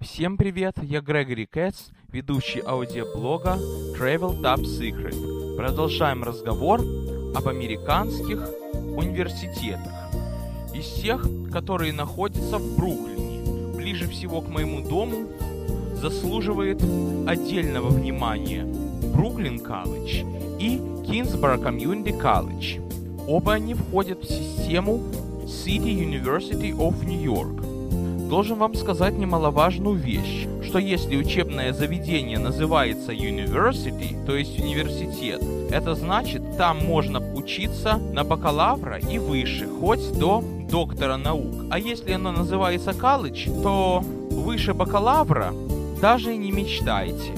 Всем привет, я Грегори Кэтс, ведущий аудиоблога Travel Top Secret. Продолжаем разговор об американских университетах. Из тех, которые находятся в Бруклине, ближе всего к моему дому, заслуживает отдельного внимания Бруклин Колледж и Кинсборо Комьюнити Колледж. Оба они входят в систему City University of New York. Должен вам сказать немаловажную вещь, что если учебное заведение называется University, то есть университет, это значит, там можно учиться на бакалавра и выше, хоть до доктора наук. А если оно называется колледж, то выше бакалавра даже и не мечтайте.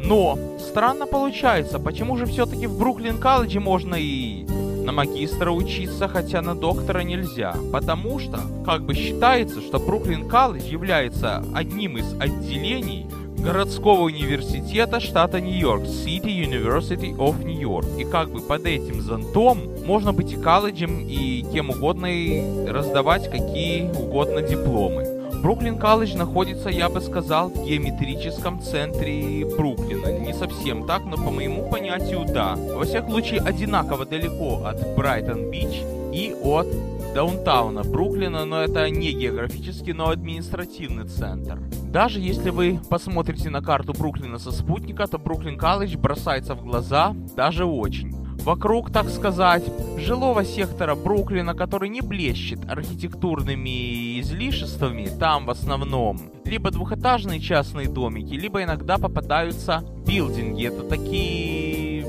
Но странно получается, почему же все-таки в Бруклин колледже можно и на магистра учиться, хотя на доктора нельзя, потому что как бы считается, что Бруклин колледж является одним из отделений городского университета штата Нью-Йорк, City University of New York. И как бы под этим зонтом можно быть и колледжем, и кем угодно, и раздавать какие угодно дипломы. Бруклин колледж находится, я бы сказал, в геометрическом центре Бруклина. Не совсем так, но по моему понятию да. Во всяком случае, одинаково далеко от Брайтон-Бич и от даунтауна Бруклина, но это не географический, но административный центр. Даже если вы посмотрите на карту Бруклина со спутника, то Бруклин колледж бросается в глаза даже очень. Вокруг, так сказать, жилого сектора Бруклина, который не блещет архитектурными излишествами, там в основном либо двухэтажные частные домики, либо иногда попадаются билдинги. Это такие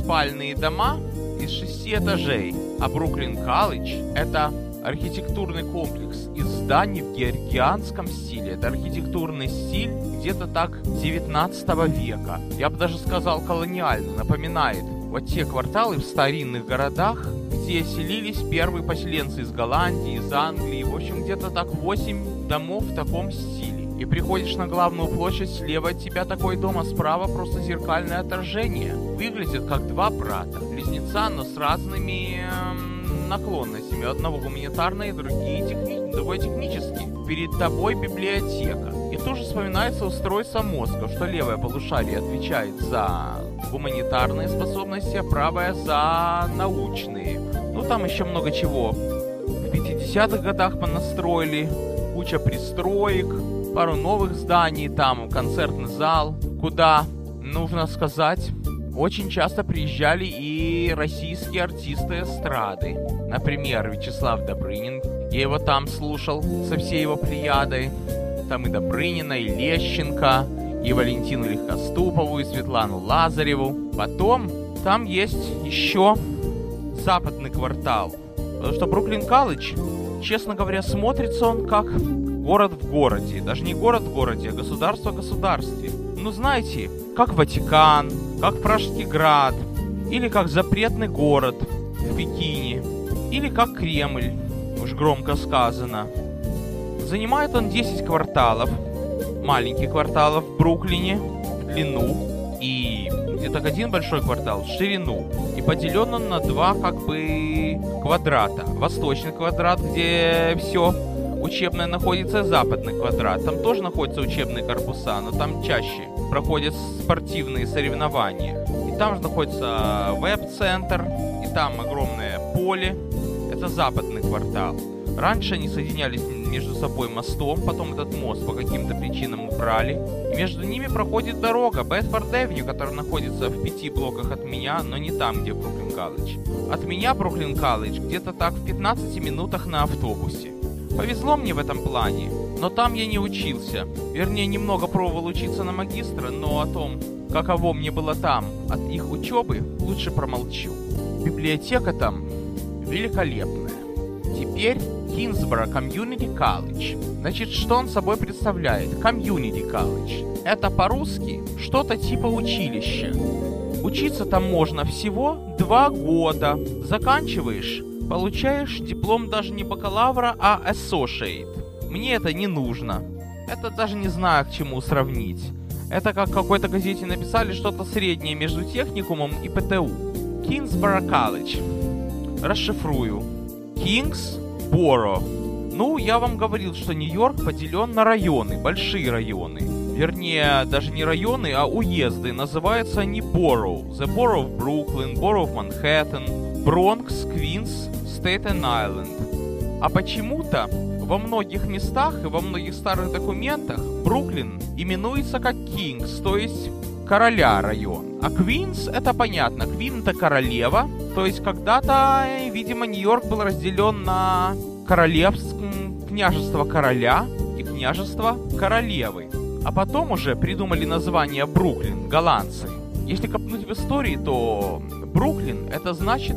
спальные дома из шести этажей. А Бруклин Колледж — это архитектурный комплекс из зданий в георгианском стиле. Это архитектурный стиль где-то так 19 века. Я бы даже сказал колониальный, напоминает вот те кварталы в старинных городах, где селились первые поселенцы из Голландии, из Англии, в общем, где-то так 8 домов в таком стиле. И приходишь на главную площадь, слева от тебя такой дом, а справа просто зеркальное отражение. Выглядят как два брата, близнеца, но с разными эм, наклонностями. Одного гуманитарные, другие техни... другой технический. Перед тобой библиотека. Тоже вспоминается устройство мозга, что левое полушарие отвечает за гуманитарные способности, а правая за научные. Ну, там еще много чего. В 50-х годах понастроили, куча пристроек, пару новых зданий, там концертный зал, куда, нужно сказать, очень часто приезжали и российские артисты эстрады. Например, Вячеслав Добрынин. Я его там слушал со всей его плеядой. Там и Добрынина, и Лещенко, и Валентину Легкоступову, и Светлану Лазареву. Потом там есть еще западный квартал. Потому что Бруклин Колледж, честно говоря, смотрится он как город в городе. Даже не город в городе, а государство в государстве. Ну, знаете, как Ватикан, как Пражский град, или как запретный город в Пекине, или как Кремль, уж громко сказано. Занимает он 10 кварталов, маленьких кварталов в Бруклине в длину и где-то один большой квартал в ширину. И поделен он на два как бы квадрата. Восточный квадрат, где все учебное находится, западный квадрат. Там тоже находятся учебные корпуса, но там чаще проходят спортивные соревнования. И там же находится веб-центр, и там огромное поле. Это западный квартал. Раньше они соединялись между собой мостом, потом этот мост по каким-то причинам убрали. И между ними проходит дорога Бетфорд Эвеню, которая находится в пяти блоках от меня, но не там, где Бруклин Колледж. От меня Бруклин Колледж где-то так в 15 минутах на автобусе. Повезло мне в этом плане, но там я не учился. Вернее, немного пробовал учиться на магистра, но о том, каково мне было там от их учебы, лучше промолчу. Библиотека там великолепная. Теперь Kingsborough Community College. Значит, что он собой представляет? Community College. Это по-русски что-то типа училища. Учиться там можно всего два года. Заканчиваешь, получаешь диплом даже не бакалавра, а associate. Мне это не нужно. Это даже не знаю, к чему сравнить. Это как в какой-то газете написали что-то среднее между техникумом и ПТУ. Кинсборо Колледж. Расшифрую. Кингс Боро. Ну, я вам говорил, что Нью-Йорк поделен на районы, большие районы. Вернее, даже не районы, а уезды. Называются они Borough. The Borough of Brooklyn, Borough of Manhattan, Бронкс, Квинс, Staten Island. А почему-то во многих местах и во многих старых документах Бруклин именуется как Кингс, то есть короля район. А Квинс это понятно. Квин это королева. То есть когда-то, видимо, Нью-Йорк был разделен на королевское княжество короля и княжество королевы. А потом уже придумали название Бруклин, голландцы. Если копнуть в истории, то Бруклин это значит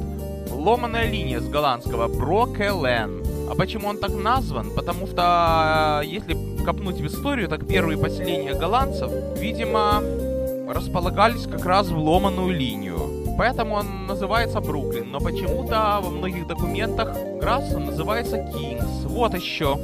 ломаная линия с голландского Брокелен. А почему он так назван? Потому что, если копнуть в историю, так первые поселения голландцев, видимо, располагались как раз в ломаную линию. Поэтому он называется Бруклин, но почему-то во многих документах графство называется Кингс. Вот еще.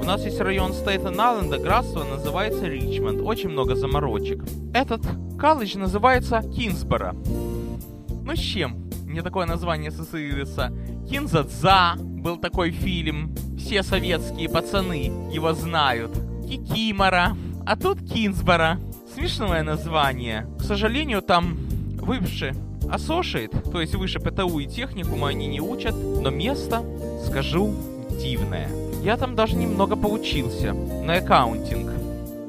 У нас есть район Стейтен-Айленда, графство называется Ричмонд. Очень много заморочек. Этот колледж называется Кинсборо. Ну с чем? Мне такое название ассоциируется. Кинзадза был такой фильм. Все советские пацаны его знают. Кикимора. А тут Кинсборо. Смешное название. К сожалению, там выше Associate, то есть выше ПТУ и техникума они не учат, но место, скажу, дивное. Я там даже немного поучился на аккаунтинг.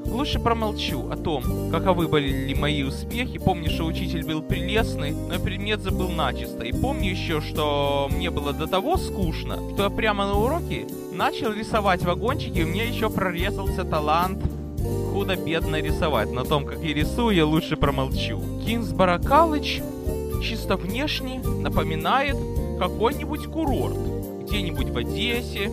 Лучше промолчу о том, каковы были мои успехи. Помню, что учитель был прелестный, но предмет забыл начисто. И помню еще, что мне было до того скучно, что я прямо на уроке начал рисовать вагончики, и у меня еще прорезался талант худо-бедно рисовать. На том, как я рисую, я лучше промолчу. Кинсборо Колледж чисто внешне напоминает какой-нибудь курорт. Где-нибудь в Одессе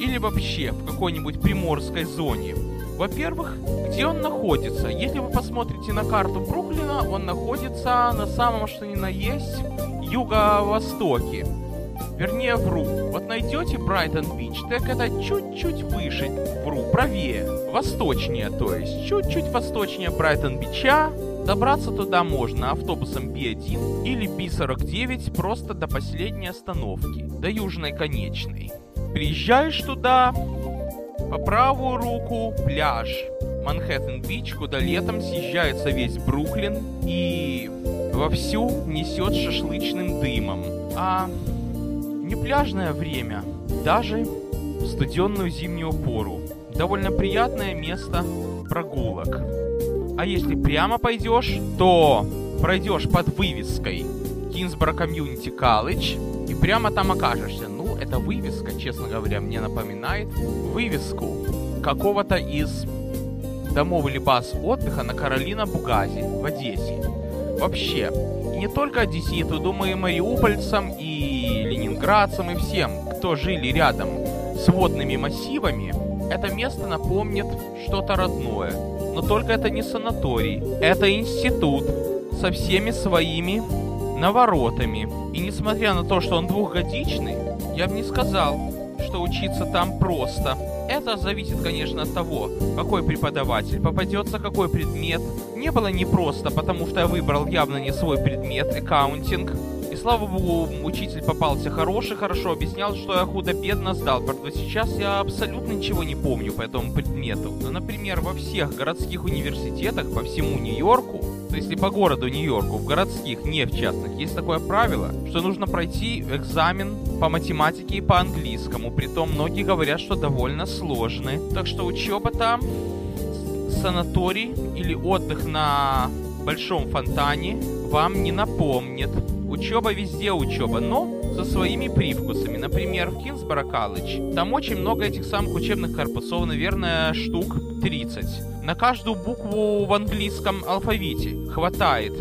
или вообще в какой-нибудь приморской зоне. Во-первых, где он находится? Если вы посмотрите на карту Бруклина, он находится на самом что ни на есть юго-востоке. Вернее, вру. Вот найдете Брайтон-Бич, так это чуть-чуть выше, вру, правее, восточнее, то есть, чуть-чуть восточнее Брайтон-Бича. Добраться туда можно автобусом B1 или B49 просто до последней остановки, до южной конечной. Приезжаешь туда, по правую руку пляж Манхэттен-Бич, куда летом съезжается весь Бруклин и вовсю несет шашлычным дымом. А не пляжное время, даже в студенную зимнюю пору. Довольно приятное место прогулок. А если прямо пойдешь, то пройдешь под вывеской Кинсборо Комьюнити Колледж и прямо там окажешься. Ну, эта вывеска, честно говоря, мне напоминает вывеску какого-то из домов или баз отдыха на Каролина Бугази в Одессе. Вообще, не только одесситу, думаю, и мариупольцам, и ленинградцам и всем, кто жили рядом с водными массивами, это место напомнит что-то родное. Но только это не санаторий, это институт со всеми своими наворотами. И несмотря на то, что он двухгодичный, я бы не сказал, что учиться там просто. Это зависит, конечно, от того, какой преподаватель попадется, какой предмет. Не было непросто, потому что я выбрал явно не свой предмет, аккаунтинг слава богу, учитель попался хороший, хорошо объяснял, что я худо-бедно сдал. Правда, сейчас я абсолютно ничего не помню по этому предмету. Но, например, во всех городских университетах по всему Нью-Йорку, то есть по городу Нью-Йорку, в городских, не в частных, есть такое правило, что нужно пройти экзамен по математике и по английскому. Притом многие говорят, что довольно сложный. Так что учеба там, санаторий или отдых на большом фонтане вам не напомнит. Учеба везде учеба, но со своими привкусами. Например, в Кинсборо колледж. Там очень много этих самых учебных корпусов, наверное, штук 30. На каждую букву в английском алфавите хватает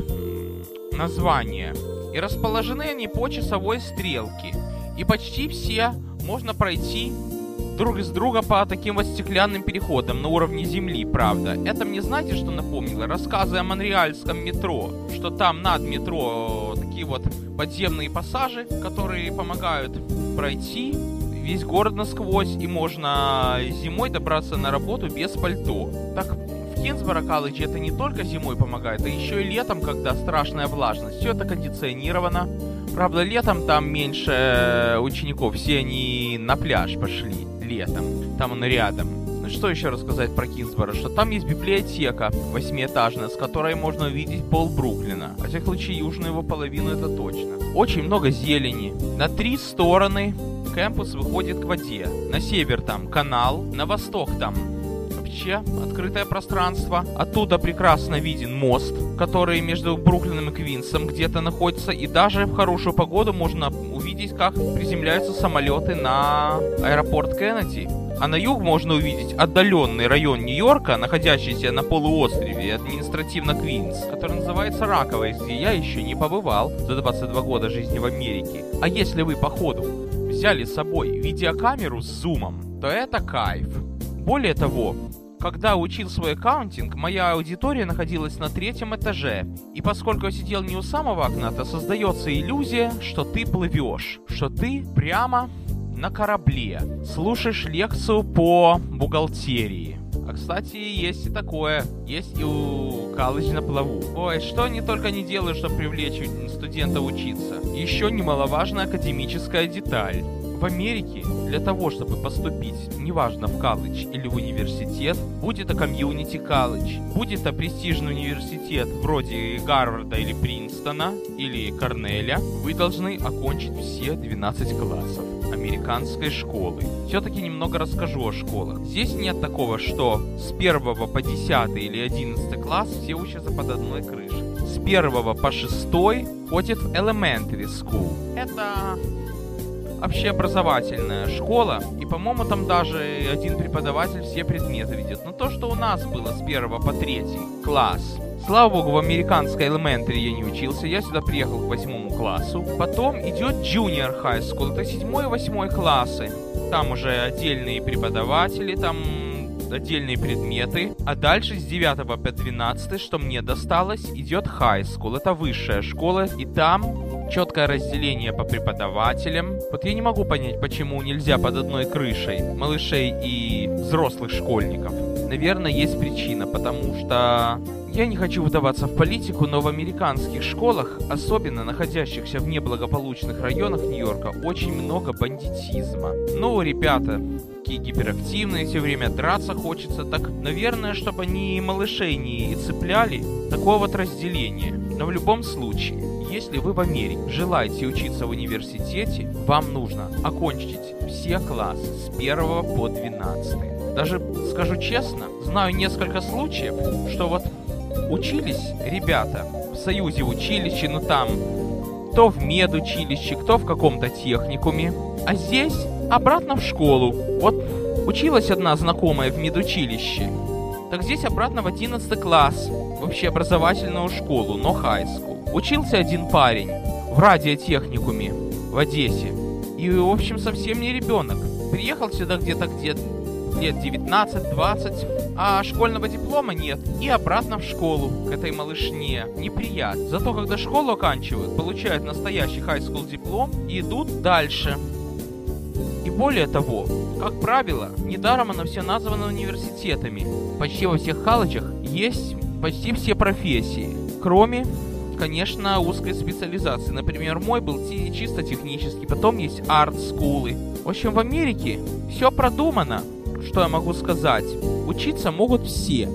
названия. И расположены они по часовой стрелке. И почти все можно пройти друг из друга по таким вот стеклянным переходам на уровне земли, правда. Это мне знаете, что напомнило? Рассказы о монреальском метро, что там над метро такие вот подземные пассажи, которые помогают пройти весь город насквозь, и можно зимой добраться на работу без пальто. Так в Кинсборо колледже это не только зимой помогает, а еще и летом, когда страшная влажность. Все это кондиционировано. Правда, летом там меньше учеников, все они на пляж пошли. Летом. Там он рядом. Ну что еще рассказать про Кинсборо? Что там есть библиотека восьмиэтажная, с которой можно увидеть пол Бруклина. Во всяком случае, южную его половину это точно. Очень много зелени. На три стороны Кэмпус выходит к воде. На север там канал, на восток там вообще открытое пространство. Оттуда прекрасно виден мост, который между Бруклином и Квинсом где-то находится. И даже в хорошую погоду можно увидеть, как приземляются самолеты на аэропорт Кеннеди. А на юг можно увидеть отдаленный район Нью-Йорка, находящийся на полуострове, административно Квинс, который называется Раковой, где я еще не побывал за 22 года жизни в Америке. А если вы, по ходу, взяли с собой видеокамеру с зумом, то это кайф. Более того, когда учил свой аккаунтинг, моя аудитория находилась на третьем этаже. И поскольку я сидел не у самого окна, то создается иллюзия, что ты плывешь, что ты прямо на корабле, слушаешь лекцию по бухгалтерии. А, кстати, есть и такое. Есть и у колледж на плаву. Ой, что они только не делают, чтобы привлечь студента учиться. Еще немаловажная академическая деталь. В Америке для того, чтобы поступить, неважно в колледж или в университет, будь это комьюнити колледж, будь это престижный университет вроде Гарварда или Принстона или Корнеля, вы должны окончить все 12 классов американской школы. Все-таки немного расскажу о школах. Здесь нет такого, что с 1 по 10 или 11 класс все учатся под одной крышей. С 1 по 6 ходят в elementary school. Это общеобразовательная школа, и, по-моему, там даже один преподаватель все предметы ведет. Но то, что у нас было с 1 по 3 класс, Слава богу, в американской elementary я не учился, я сюда приехал к восьмому классу. Потом идет junior high school, это седьмой и восьмой классы. Там уже отдельные преподаватели, там отдельные предметы. А дальше с 9 по 12, что мне досталось, идет high school. Это высшая школа. И там четкое разделение по преподавателям. Вот я не могу понять, почему нельзя под одной крышей малышей и взрослых школьников. Наверное, есть причина, потому что я не хочу вдаваться в политику, но в американских школах, особенно находящихся в неблагополучных районах Нью-Йорка, очень много бандитизма. Ну, ребята, такие гиперактивные, все время драться хочется, так, наверное, чтобы они малышей не цепляли, такое вот разделение. Но в любом случае, если вы в Америке желаете учиться в университете, вам нужно окончить все классы с 1 по 12. Даже скажу честно, знаю несколько случаев, что вот учились ребята в союзе училище, ну там, кто в медучилище, кто в каком-то техникуме. А здесь обратно в школу. Вот училась одна знакомая в медучилище. Так здесь обратно в 11 класс, в общеобразовательную школу, но хайскул. Учился один парень в радиотехникуме в Одессе. И, в общем, совсем не ребенок. Приехал сюда где-то где-то лет 19-20, а школьного диплома нет. И обратно в школу, к этой малышне. Неприятно. Зато когда школу оканчивают, получают настоящий high диплом и идут дальше. И более того, как правило, недаром оно все названо университетами. Почти во всех колледжах есть почти все профессии, кроме конечно, узкой специализации. Например, мой был чисто технический, потом есть арт-скулы. В общем, в Америке все продумано что я могу сказать? Учиться могут все.